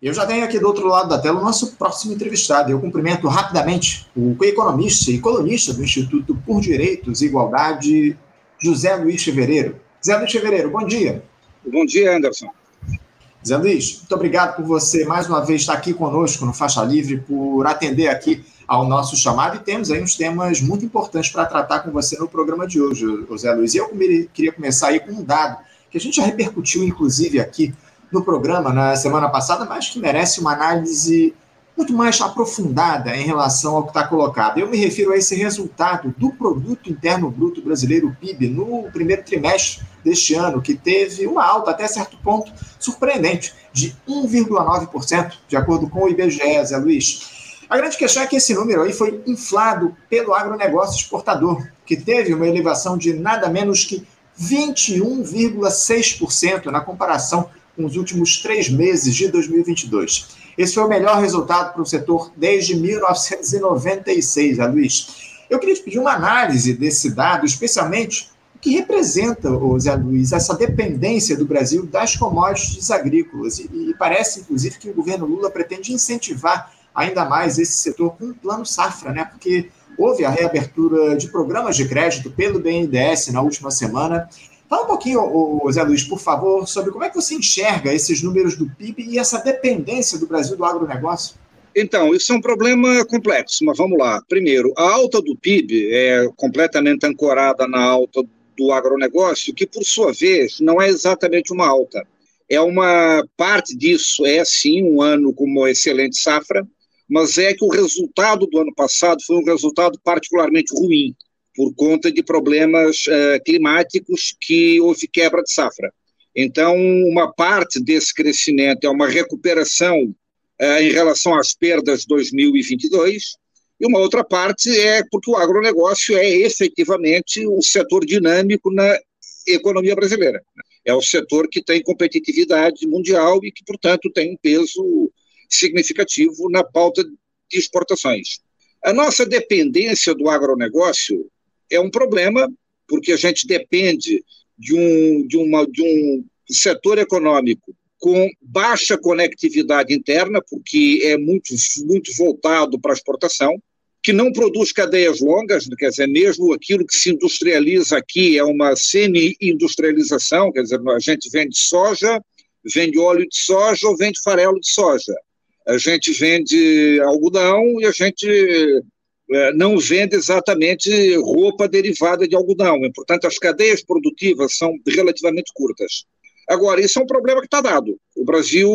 Eu já tenho aqui do outro lado da tela o nosso próximo entrevistado. Eu cumprimento rapidamente o economista e colunista do Instituto por Direitos e Igualdade, José Luiz Fevereiro. José Luiz Fevereiro, bom dia. Bom dia, Anderson. Zé Luiz, muito obrigado por você mais uma vez estar aqui conosco no Faixa Livre, por atender aqui ao nosso chamado e temos aí uns temas muito importantes para tratar com você no programa de hoje, Zé Luiz. E eu queria começar aí com um dado que a gente já repercutiu, inclusive, aqui no programa na semana passada, mas que merece uma análise muito mais aprofundada em relação ao que está colocado. Eu me refiro a esse resultado do Produto Interno Bruto Brasileiro, PIB, no primeiro trimestre deste ano, que teve uma alta até certo ponto surpreendente, de 1,9%, de acordo com o IBGE, Zé Luiz. A grande questão é que esse número aí foi inflado pelo agronegócio exportador, que teve uma elevação de nada menos que 21,6% na comparação com os últimos três meses de 2022. Esse foi o melhor resultado para o setor desde 1996, a Luiz. Eu queria te pedir uma análise desse dado, especialmente o que representa, Zé Luiz, essa dependência do Brasil das commodities agrícolas. E, e parece, inclusive, que o governo Lula pretende incentivar ainda mais esse setor com um plano safra, né? Porque houve a reabertura de programas de crédito pelo BNDES na última semana Fala um pouquinho, Zé Luiz, por favor, sobre como é que você enxerga esses números do PIB e essa dependência do Brasil do agronegócio. Então, isso é um problema complexo, mas vamos lá. Primeiro, a alta do PIB é completamente ancorada na alta do agronegócio, que, por sua vez, não é exatamente uma alta. É uma parte disso, é sim um ano com uma excelente safra, mas é que o resultado do ano passado foi um resultado particularmente ruim por conta de problemas uh, climáticos que houve quebra de safra. Então, uma parte desse crescimento é uma recuperação uh, em relação às perdas de 2022, e uma outra parte é porque o agronegócio é efetivamente um setor dinâmico na economia brasileira. É o setor que tem competitividade mundial e que, portanto, tem um peso significativo na pauta de exportações. A nossa dependência do agronegócio é um problema, porque a gente depende de um, de uma, de um setor econômico com baixa conectividade interna, porque é muito, muito voltado para a exportação, que não produz cadeias longas, quer dizer, mesmo aquilo que se industrializa aqui é uma semi-industrialização, quer dizer, a gente vende soja, vende óleo de soja ou vende farelo de soja. A gente vende algodão e a gente não vende exatamente roupa derivada de algodão. Portanto, as cadeias produtivas são relativamente curtas. Agora, isso é um problema que está dado. O Brasil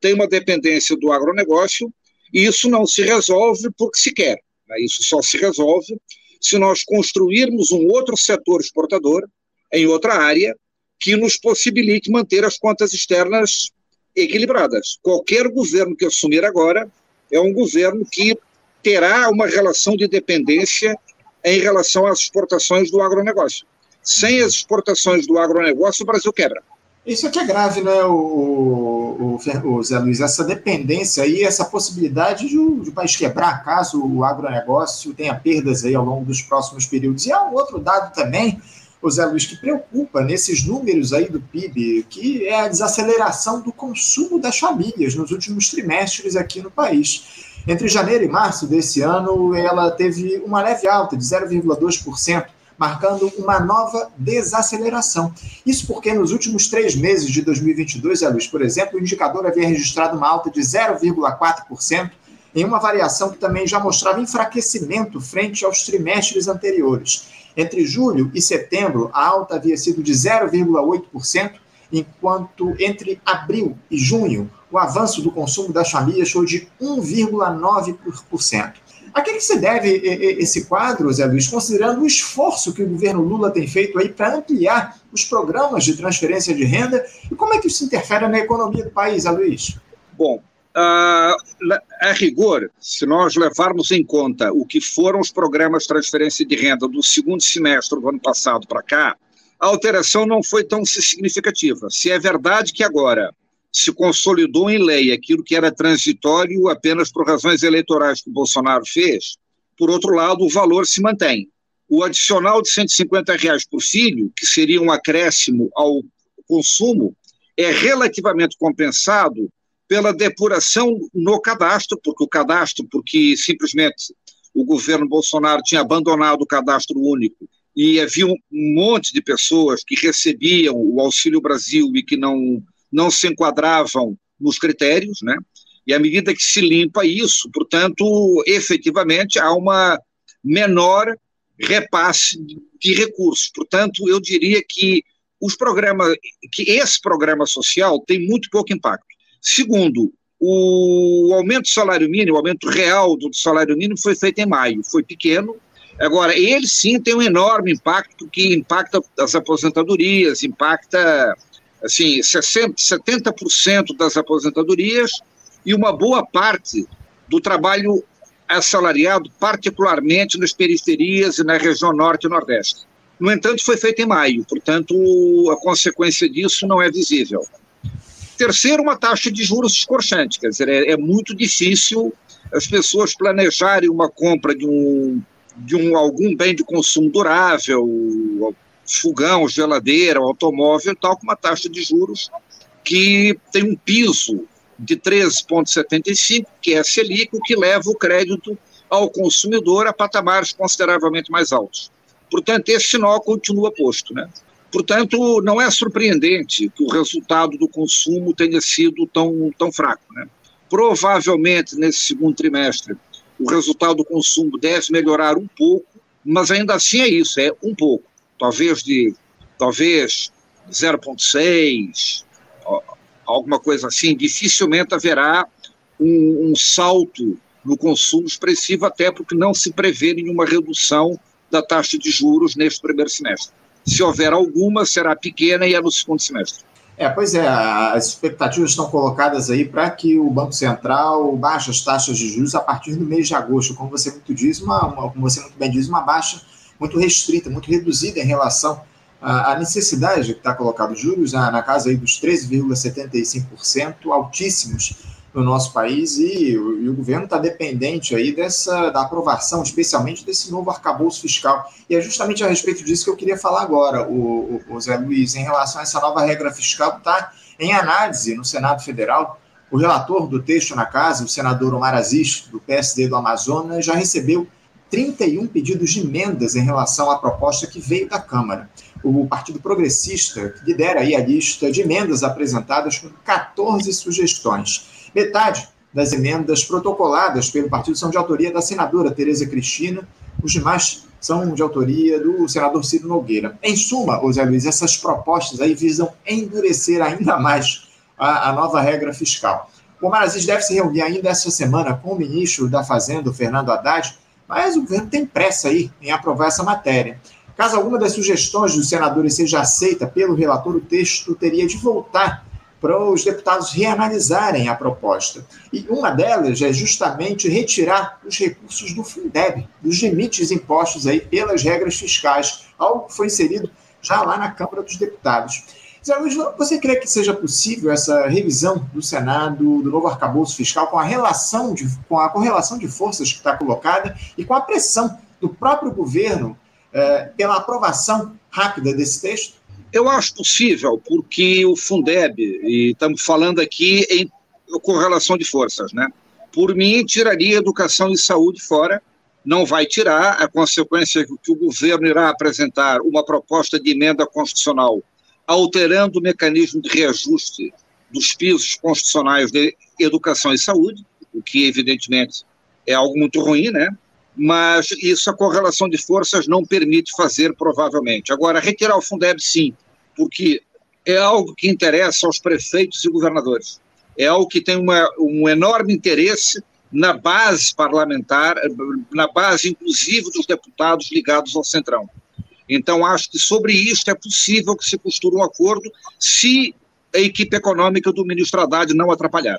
tem uma dependência do agronegócio e isso não se resolve porque se quer. Né? Isso só se resolve se nós construirmos um outro setor exportador em outra área que nos possibilite manter as contas externas equilibradas. Qualquer governo que assumir agora é um governo que terá uma relação de dependência em relação às exportações do agronegócio. Sem as exportações do agronegócio, o Brasil quebra. Isso aqui é grave, né, o, o, o Zé Luiz? Essa dependência aí, essa possibilidade de, de o país quebrar caso o agronegócio tenha perdas aí ao longo dos próximos períodos. E há um outro dado também, o Zé Luiz, que preocupa nesses números aí do PIB, que é a desaceleração do consumo das famílias nos últimos trimestres aqui no país. Entre janeiro e março desse ano, ela teve uma leve alta de 0,2%, marcando uma nova desaceleração. Isso porque nos últimos três meses de 2022, a luz, por exemplo, o indicador havia registrado uma alta de 0,4%, em uma variação que também já mostrava enfraquecimento frente aos trimestres anteriores. Entre julho e setembro, a alta havia sido de 0,8%, enquanto entre abril e junho, o avanço do consumo das famílias foi de 1,9%. A que, que se deve esse quadro, Zé Luiz, considerando o esforço que o governo Lula tem feito aí para ampliar os programas de transferência de renda e como é que isso interfere na economia do país, Zé Luiz? Bom, a, a rigor, se nós levarmos em conta o que foram os programas de transferência de renda do segundo semestre do ano passado para cá, a alteração não foi tão significativa. Se é verdade que agora se consolidou em lei aquilo que era transitório apenas por razões eleitorais que o Bolsonaro fez, por outro lado, o valor se mantém. O adicional de 150 reais por filho, que seria um acréscimo ao consumo, é relativamente compensado pela depuração no cadastro, porque o cadastro, porque simplesmente o governo Bolsonaro tinha abandonado o cadastro único e havia um monte de pessoas que recebiam o Auxílio Brasil e que não, não se enquadravam nos critérios, né? E à medida que se limpa isso, portanto, efetivamente há uma menor repasse de recursos. Portanto, eu diria que os programas, que esse programa social tem muito pouco impacto. Segundo, o aumento do salário mínimo, o aumento real do salário mínimo foi feito em maio, foi pequeno. Agora, ele sim tem um enorme impacto, porque impacta as aposentadorias, impacta assim, 60, 70% das aposentadorias e uma boa parte do trabalho assalariado, particularmente nas periferias e na região norte e nordeste. No entanto, foi feito em maio, portanto, a consequência disso não é visível. Terceiro, uma taxa de juros escorchante, quer dizer, é, é muito difícil as pessoas planejarem uma compra de um, de um algum bem de consumo durável, fogão, geladeira, automóvel, tal, com uma taxa de juros que tem um piso de 13,75, que é a Selic, o que leva o crédito ao consumidor a patamares consideravelmente mais altos. Portanto, esse sinal continua posto. Né? Portanto, não é surpreendente que o resultado do consumo tenha sido tão, tão fraco. Né? Provavelmente, nesse segundo trimestre, o resultado do consumo deve melhorar um pouco, mas ainda assim é isso, é um pouco. Talvez de talvez 0,6, alguma coisa assim, dificilmente haverá um, um, salto no consumo expressivo, até porque não se prevê nenhuma redução da taxa de juros neste primeiro semestre. Se houver alguma, será pequena e é no segundo semestre. É, pois é, as expectativas estão colocadas aí para que o Banco Central baixe as taxas de juros a partir do mês de agosto, como você muito diz, uma, uma como você muito bem diz, uma baixa muito restrita, muito reduzida em relação à necessidade que está colocado juros na, na casa aí dos 13,75%, altíssimos no nosso país e, e o governo está dependente aí dessa da aprovação, especialmente desse novo arcabouço fiscal. E é justamente a respeito disso que eu queria falar agora, o, o, o Zé Luiz, em relação a essa nova regra fiscal que está em análise no Senado Federal. O relator do texto na casa, o senador Omar Aziz, do PSD do Amazonas, já recebeu 31 pedidos de emendas em relação à proposta que veio da Câmara. O Partido Progressista lidera aí a lista de emendas apresentadas com 14 sugestões. Metade das emendas protocoladas pelo partido são de autoria da senadora Tereza Cristina, os demais são de autoria do senador Ciro Nogueira. Em suma, José Luiz, essas propostas aí visam endurecer ainda mais a, a nova regra fiscal. O Omar Aziz deve se reunir ainda essa semana com o ministro da Fazenda, Fernando Haddad, mas o governo tem pressa aí em aprovar essa matéria. Caso alguma das sugestões dos senadores seja aceita pelo relator, o texto teria de voltar para os deputados reanalisarem a proposta. E uma delas é justamente retirar os recursos do Fundeb, dos limites impostos aí pelas regras fiscais, algo que foi inserido já lá na Câmara dos Deputados. Zé Luiz, você crê que seja possível essa revisão do Senado, do novo arcabouço fiscal, com a relação de, com a correlação de forças que está colocada e com a pressão do próprio governo eh, pela aprovação rápida desse texto? Eu acho possível, porque o Fundeb, e estamos falando aqui em correlação de forças, né? Por mim, tiraria educação e saúde fora, não vai tirar, a consequência é que o governo irá apresentar uma proposta de emenda constitucional alterando o mecanismo de reajuste dos pisos constitucionais de educação e saúde, o que evidentemente é algo muito ruim, né? Mas isso a correlação de forças não permite fazer provavelmente. Agora, retirar o Fundeb, sim, porque é algo que interessa aos prefeitos e governadores. É algo que tem uma, um enorme interesse na base parlamentar, na base, inclusive, dos deputados ligados ao Centrão. Então, acho que sobre isto é possível que se costure um acordo se a equipe econômica do ministro Haddad não atrapalhar.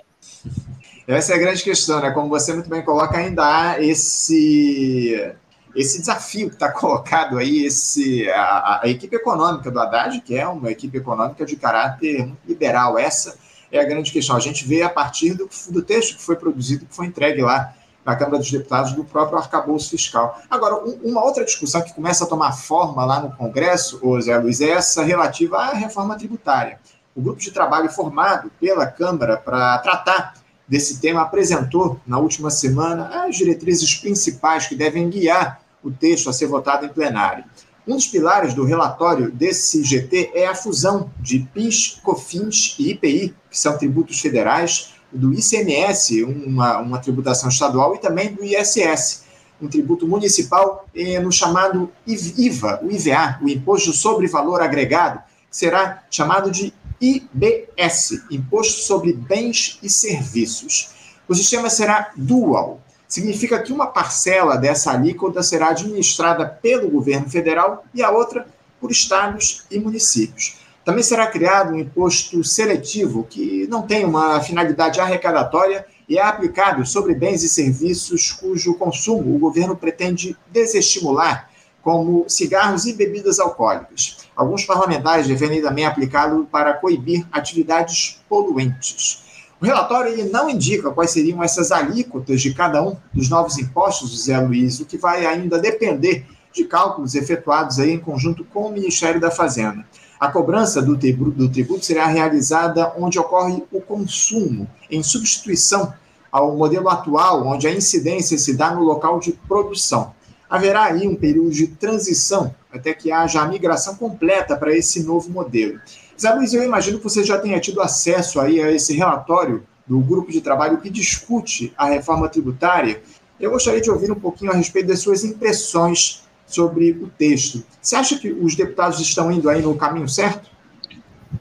Essa é a grande questão, né? Como você muito bem coloca, ainda há esse esse desafio que está colocado aí, esse, a, a, equipe econômica do Haddad, que é uma equipe econômica de caráter liberal, essa é a grande questão. A gente vê a partir do, do texto que foi produzido, que foi entregue lá na Câmara dos Deputados, do próprio arcabouço fiscal. Agora, um, uma outra discussão que começa a tomar forma lá no Congresso, ô Zé Luiz, é essa relativa à reforma tributária. O grupo de trabalho formado pela Câmara para tratar desse tema apresentou na última semana as diretrizes principais que devem guiar o texto a ser votado em plenário. Um dos pilares do relatório desse GT é a fusão de PIS, COFINS e IPI, que são tributos federais, do ICMS, uma, uma tributação estadual, e também do ISS, um tributo municipal, eh, no chamado IVA, o IVA, o Imposto sobre Valor Agregado, que será chamado de IBS, Imposto sobre Bens e Serviços. O sistema será dual, significa que uma parcela dessa alíquota será administrada pelo governo federal e a outra por estados e municípios. Também será criado um imposto seletivo que não tem uma finalidade arrecadatória e é aplicado sobre bens e serviços cujo consumo o governo pretende desestimular, como cigarros e bebidas alcoólicas. Alguns parlamentares defendem também aplicá-lo para coibir atividades poluentes. O relatório ele não indica quais seriam essas alíquotas de cada um dos novos impostos, José Luiz, o que vai ainda depender de cálculos efetuados aí em conjunto com o Ministério da Fazenda. A cobrança do tributo, do tributo será realizada onde ocorre o consumo, em substituição ao modelo atual, onde a incidência se dá no local de produção. Haverá aí um período de transição até que haja a migração completa para esse novo modelo. Zé Luiz, eu imagino que você já tenha tido acesso aí a esse relatório do grupo de trabalho que discute a reforma tributária. Eu gostaria de ouvir um pouquinho a respeito das suas impressões sobre o texto. Você acha que os deputados estão indo aí no caminho certo?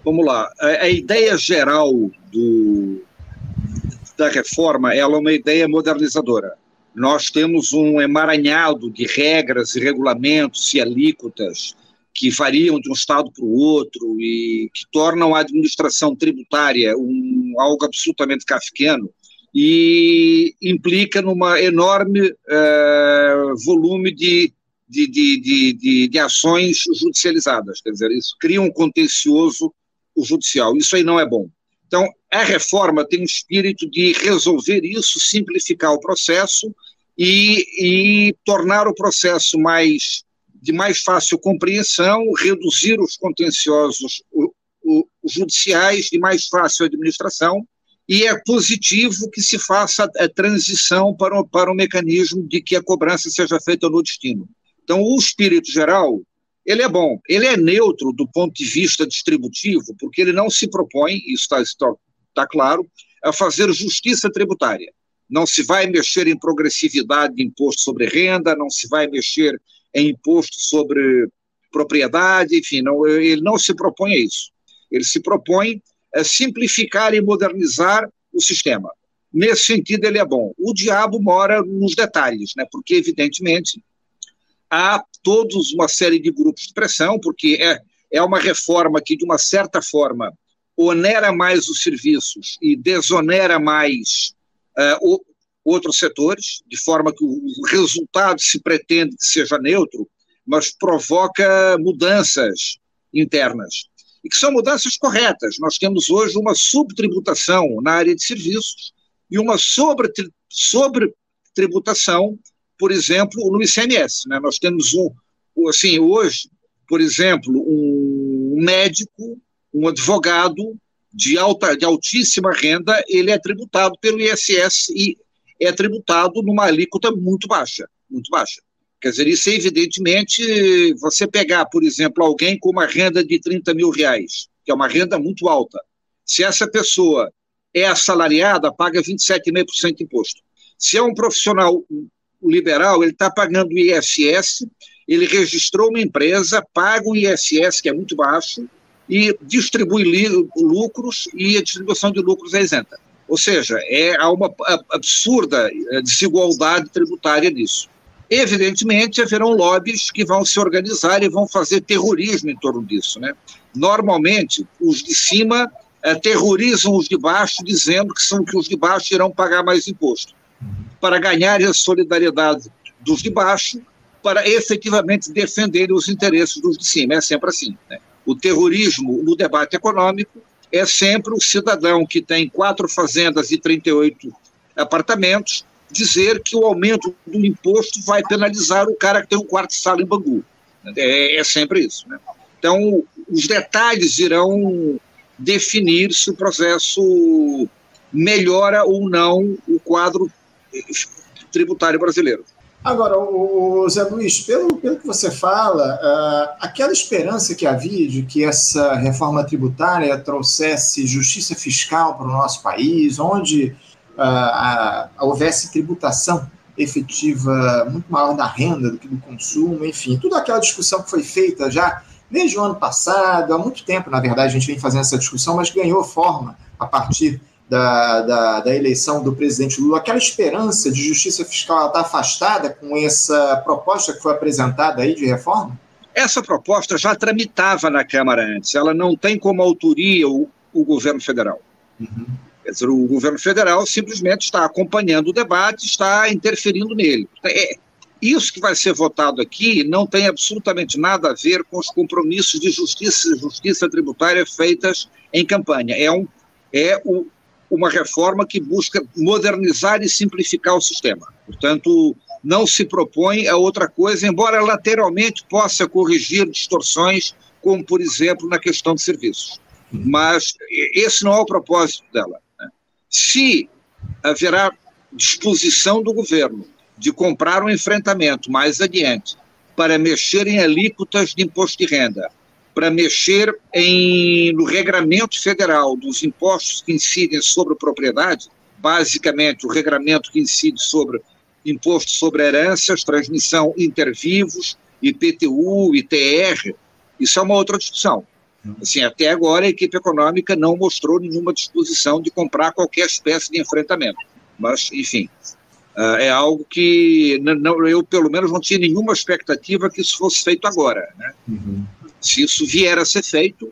Vamos lá. A, ideia geral do, da reforma ela é uma ideia modernizadora. Nós temos um emaranhado de regras e regulamentos e alíquotas que variam de um estado para o outro e que tornam a administração tributária um, algo absolutamente kafkiano e implica numa enorme uh, volume de de, de, de, de, ações judicializadas, quer dizer, isso cria um contencioso judicial. Isso aí não é bom. Então, a reforma tem um espírito de resolver isso, simplificar o processo e, e tornar o processo mais de mais fácil compreensão, reduzir os contenciosos o, o, judiciais de mais fácil administração, e é positivo que se faça a, transição para o, para o mecanismo de que a cobrança seja feita no destino. Então, o espírito geral, ele é bom, ele é neutro do ponto de vista distributivo, porque ele não se propõe, isso está tá claro, a fazer justiça tributária. Não se vai mexer em progressividade de imposto sobre renda, não se vai mexer em imposto sobre propriedade, enfim, não, ele não se propõe a isso. Ele se propõe a simplificar e modernizar o sistema. Nesse sentido, ele é bom. O diabo mora nos detalhes, né? porque, evidentemente, há todos uma série de grupos de pressão, porque é, é uma reforma que, de uma certa forma, onera mais os serviços e desonera mais uh, o, outros setores, de forma que o resultado se pretende que seja neutro, mas provoca mudanças internas. E que são mudanças corretas. Nós temos hoje uma subtributação na área de serviços e uma sobretributação por exemplo, no ICMS. Né? Nós temos um, assim, hoje, por exemplo, um médico, um advogado de, alta, de altíssima renda, ele é tributado pelo ISS e é tributado numa alíquota muito baixa, muito baixa. Quer dizer, isso evidentemente, você pegar, por exemplo, alguém com uma renda de 30 mil reais, que é uma renda muito alta, se essa pessoa é assalariada, paga 27,5% de imposto. Se é um profissional liberal ele está pagando ISS, ele registrou uma empresa, paga o ISS, que é muito baixo, e distribui lucros, e a distribuição de lucros é isenta. Ou seja, é, há uma absurda eh, desigualdade tributária nisso. Evidentemente, haverão lobbies que vão se organizar e vão fazer terrorismo em torno disso. Né? Normalmente, os de cima é, terrorizam os de baixo, dizendo que são que os de baixo irão pagar mais imposto para ganhar a solidariedade dos de baixo, para efetivamente defender os interesses dos de cima. É sempre assim. Né? O terrorismo no debate econômico é sempre o cidadão que tem quatro fazendas e 38 apartamentos dizer que o aumento do imposto vai penalizar o cara que tem um quarto de sala em Bangu. É, é sempre isso. Né? Então, os detalhes irão definir se o processo melhora ou não o quadro tributário brasileiro. Agora, o Zé Luiz, pelo, pelo que você fala, uh, aquela esperança que havia de que essa reforma tributária trouxesse justiça fiscal para o nosso país, onde uh, a, houvesse tributação efetiva muito maior da renda do que do consumo, enfim, toda aquela discussão que foi feita já desde o ano passado, há muito tempo, na verdade, a gente vem fazendo essa discussão, mas ganhou forma a partir da, da, da, eleição do presidente Lula, aquela esperança de justiça fiscal está afastada com essa proposta que foi apresentada aí de reforma? Essa proposta já tramitava na Câmara antes, ela não tem como autoria o, o governo federal. Uhum. Quer dizer, o governo federal simplesmente está acompanhando o debate, está interferindo nele. É, isso que vai ser votado aqui não tem absolutamente nada a ver com os compromissos de justiça, justiça tributária feitas em campanha. É, um, é o, uma reforma que busca modernizar e simplificar o sistema. Portanto, não se propõe a outra coisa, embora lateralmente possa corrigir distorções, como, por exemplo, na questão de serviços. Mas esse não é o propósito dela. Né? Se haverá disposição do governo de comprar um enfrentamento mais adiante para mexer em alíquotas de imposto de renda, para mexer em, no regramento federal dos impostos que incidem sobre propriedade, basicamente o regramento que incide sobre imposto sobre heranças, transmissão intervivos, IPTU, ITR, isso é uma outra discussão. Assim, até agora a equipe econômica não mostrou nenhuma disposição de comprar qualquer espécie de enfrentamento. Mas, enfim, uh, é algo que não, eu, pelo menos, não tinha nenhuma expectativa que isso fosse feito agora. Né? Uhum. Se isso vier a ser feito,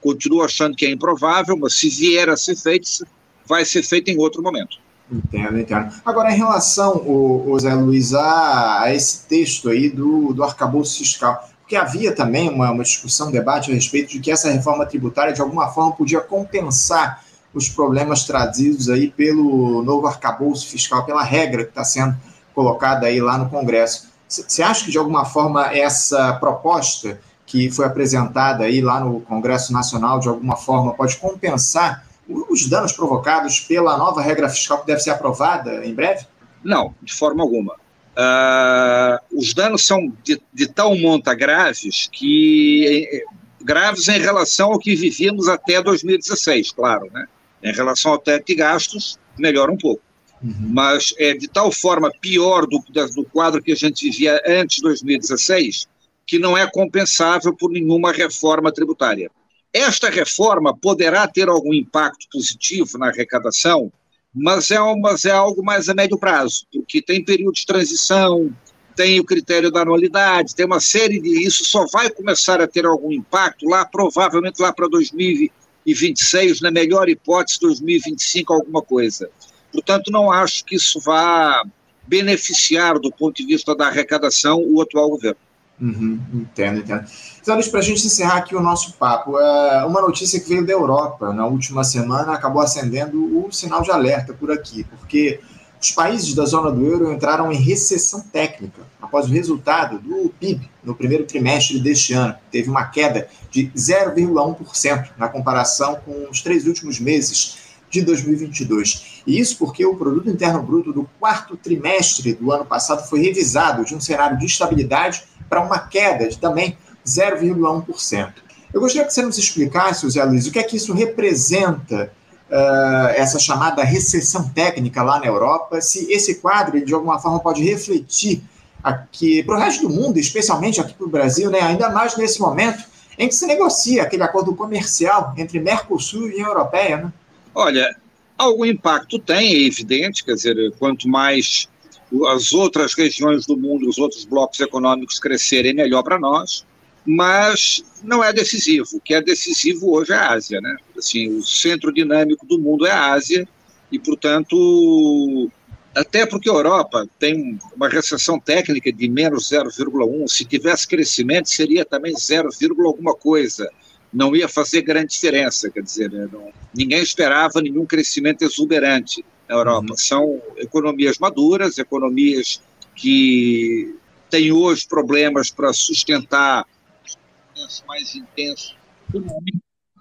continuo achando que é improvável, mas se vier a ser feito, vai ser feito em outro momento. Entendo, entendo. Agora, em relação, o, o Zé Luiz, a, a, esse texto aí do, do arcabouço fiscal, porque havia também uma, uma discussão, um debate a respeito de que essa reforma tributária, de alguma forma, podia compensar os problemas trazidos aí pelo novo arcabouço fiscal, pela regra que está sendo colocada aí lá no Congresso. Você acha que, de alguma forma, essa proposta que foi apresentada aí lá no Congresso Nacional, de alguma forma, pode compensar os danos provocados pela nova regra fiscal que deve ser aprovada em breve? Não, de forma alguma. Uh, os danos são de, de, tal monta graves que graves em relação ao que vivíamos até 2016, claro, né? Em relação ao teto de gastos, melhora um pouco. Uhum. Mas é de tal forma pior do, do quadro que a gente vivia antes de 2016 que não é compensável por nenhuma reforma tributária. Esta reforma poderá ter algum impacto positivo na arrecadação, mas é, mas é algo mais a médio prazo, porque tem período de transição, tem o critério da anualidade, tem uma série de. Isso só vai começar a ter algum impacto lá, provavelmente lá para 2026, na melhor hipótese, 2025, alguma coisa. Portanto, não acho que isso vá beneficiar, do ponto de vista da arrecadação, o atual governo. Uhum, entendo, entendo. Então, para a gente encerrar aqui o nosso papo, é uma notícia que veio da Europa na última semana acabou acendendo o sinal de alerta por aqui, porque os países da zona do euro entraram em recessão técnica após o resultado do PIB no primeiro trimestre deste ano. Teve uma queda de 0,1% na comparação com os três últimos meses de 2022. E isso porque o produto interno bruto do quarto trimestre do ano passado foi revisado de um cenário de estabilidade para uma queda de também 0,1%. Eu gostaria que você nos explicasse, José Luiz, o que é que isso representa, uh, essa chamada recessão técnica lá na Europa, se esse quadro, de alguma forma, pode refletir aqui para o resto do mundo, especialmente aqui para o Brasil, né, ainda mais nesse momento em que se negocia aquele acordo comercial entre Mercosul e União Europeia, né? Olha, algum impacto tem, é evidente, quer dizer, quanto mais as outras regiões do mundo, os outros blocos econômicos crescerem, melhor para nós, mas não é decisivo. O que é decisivo hoje é a Ásia, né? Assim, o centro dinâmico do mundo é a Ásia e, portanto, até porque a Europa tem uma recessão técnica de menos 0,1, se tivesse crescimento seria também 0, alguma coisa não ia fazer grande diferença, quer dizer, né? não, ninguém esperava nenhum crescimento exuberante na Europa. Uhum. São economias maduras, economias que têm hoje problemas para sustentar mais intenso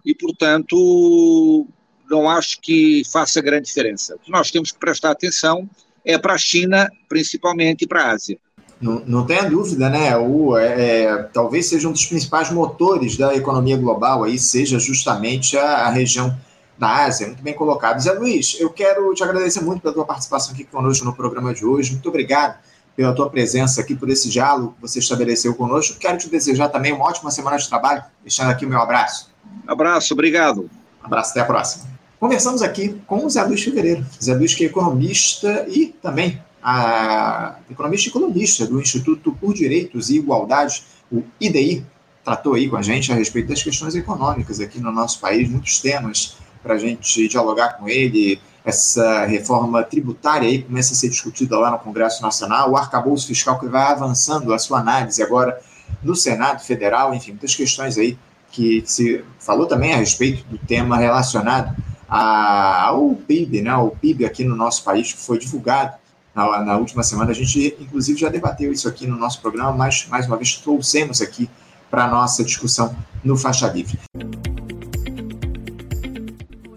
e, portanto, não acho que faça grande diferença. O que nós temos que prestar atenção é para a China, principalmente, e para a Ásia. Não, não tenha dúvida, né? O, é, é, talvez seja um dos principais motores da economia global, aí seja justamente a, a região da Ásia. Muito bem colocado. Zé Luiz, eu quero te agradecer muito pela tua participação aqui conosco no programa de hoje. Muito obrigado pela tua presença aqui, por esse diálogo que você estabeleceu conosco. Quero te desejar também uma ótima semana de trabalho, deixando aqui o meu abraço. Abraço, obrigado. Abraço, até a próxima. Conversamos aqui com o Zé Luiz Fevereiro. Zé Luiz, que é economista e também a economista e colunista do Instituto por Direitos e Igualdade, o IDI, tratou aí com a gente a respeito das questões econômicas aqui no nosso país, muitos temas para a gente dialogar com ele. Essa reforma tributária aí começa a ser discutida lá no Congresso Nacional, o arcabouço fiscal que vai avançando a sua análise agora no Senado Federal, enfim, muitas questões aí que se falou também a respeito do tema relacionado ao PIB, né? O PIB aqui no nosso país que foi divulgado na, na, última semana. A gente, inclusive, já debateu isso aqui no nosso programa, mas, mais uma vez, trouxemos aqui para a nossa discussão no Faixa Livre.